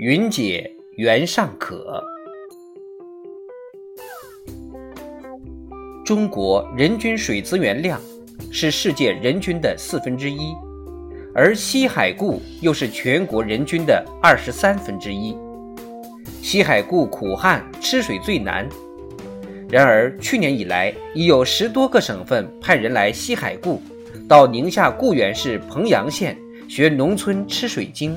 云解原尚可。中国人均水资源量是世界人均的四分之一，而西海固又是全国人均的二十三分之一。西海固苦旱，吃水最难。然而，去年以来，已有十多个省份派人来西海固，到宁夏固原市彭阳县学农村吃水经。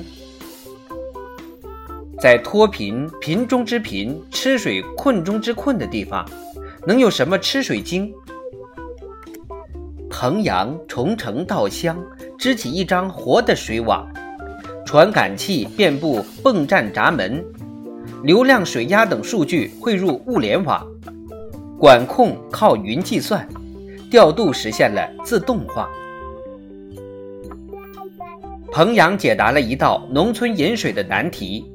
在脱贫、贫中之贫、吃水困中之困的地方，能有什么吃水经？彭阳从城到乡，织起一张活的水网，传感器遍布泵站闸门，流量、水压等数据汇入物联网，管控靠云计算，调度实现了自动化。彭阳解答了一道农村饮水的难题。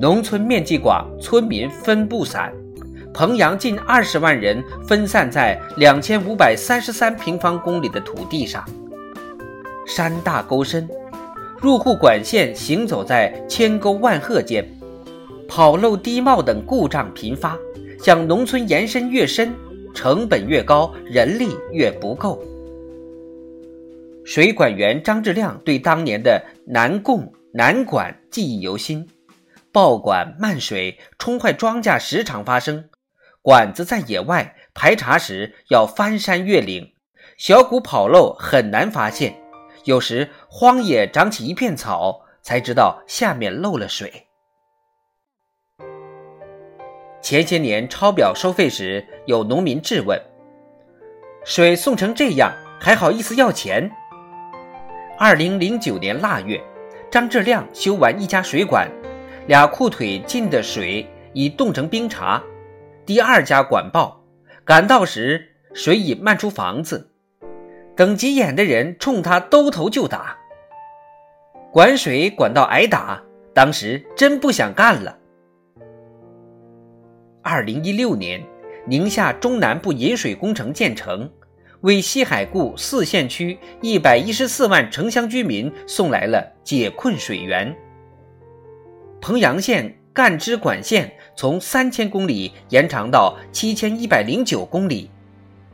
农村面积广，村民分布散。彭阳近二十万人分散在两千五百三十三平方公里的土地上，山大沟深，入户管线行走在千沟万壑间，跑漏、地貌等故障频发。向农村延伸越深，成本越高，人力越不够。水管员张志亮对当年的难供难管记忆犹新。爆管漫水冲坏庄稼时常发生，管子在野外排查时要翻山越岭，小谷跑漏很难发现，有时荒野长起一片草，才知道下面漏了水。前些年抄表收费时，有农民质问：“水送成这样，还好意思要钱？”二零零九年腊月，张志亮修完一家水管。俩裤腿进的水已冻成冰碴，第二家管报赶到时，水已漫出房子，等急眼的人冲他兜头就打。管水管到挨打，当时真不想干了。二零一六年，宁夏中南部引水工程建成，为西海固四县区一百一十四万城乡居民送来了解困水源。彭阳县干支管线从三千公里延长到七千一百零九公里，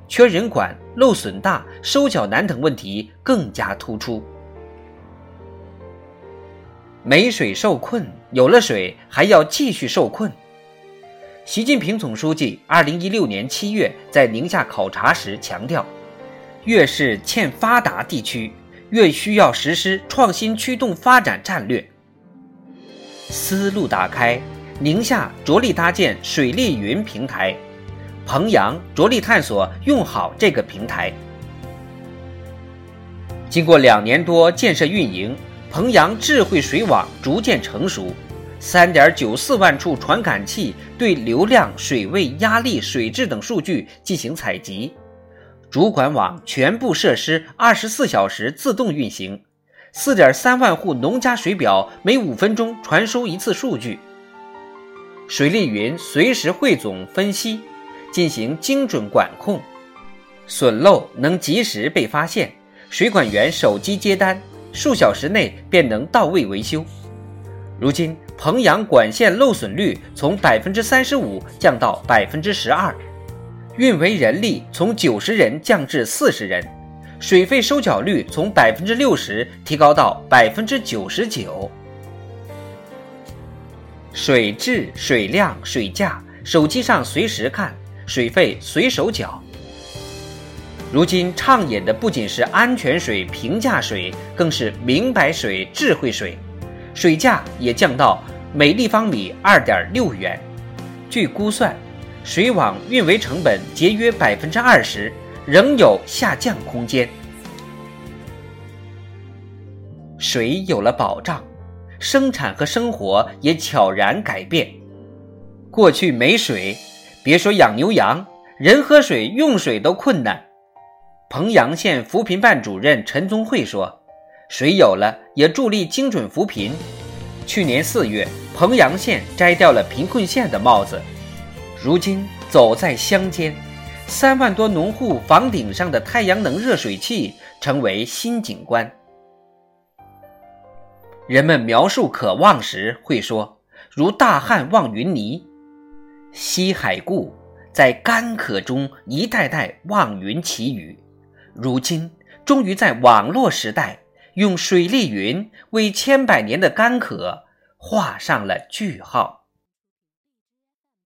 缺人管、漏损大、收缴难等问题更加突出。没水受困，有了水还要继续受困。习近平总书记二零一六年七月在宁夏考察时强调，越是欠发达地区，越需要实施创新驱动发展战略。思路打开，宁夏着力搭建水利云平台，彭阳着力探索用好这个平台。经过两年多建设运营，彭阳智慧水网逐渐成熟，三点九四万处传感器对流量、水位、压力、水质等数据进行采集，主管网全部设施二十四小时自动运行。四点三万户农家水表每五分钟传输一次数据，水利云随时汇总分析，进行精准管控，损漏能及时被发现，水管员手机接单，数小时内便能到位维修。如今，彭阳管线漏损率从百分之三十五降到百分之十二，运维人力从九十人降至四十人。水费收缴率从百分之六十提高到百分之九十九，水质、水量、水价，手机上随时看，水费随手缴。如今畅饮的不仅是安全水、平价水，更是明白水、智慧水，水价也降到每立方米二点六元。据估算，水网运维成本节约百分之二十。仍有下降空间。水有了保障，生产和生活也悄然改变。过去没水，别说养牛羊，人喝水、用水都困难。彭阳县扶贫办主任陈宗慧说：“水有了，也助力精准扶贫。去年四月，彭阳县摘掉了贫困县的帽子，如今走在乡间。”三万多农户房顶上的太阳能热水器成为新景观。人们描述渴望时会说：“如大旱望云霓，西海固在干渴中一代代望云祈雨。”如今，终于在网络时代，用水丽云为千百年的干渴画上了句号。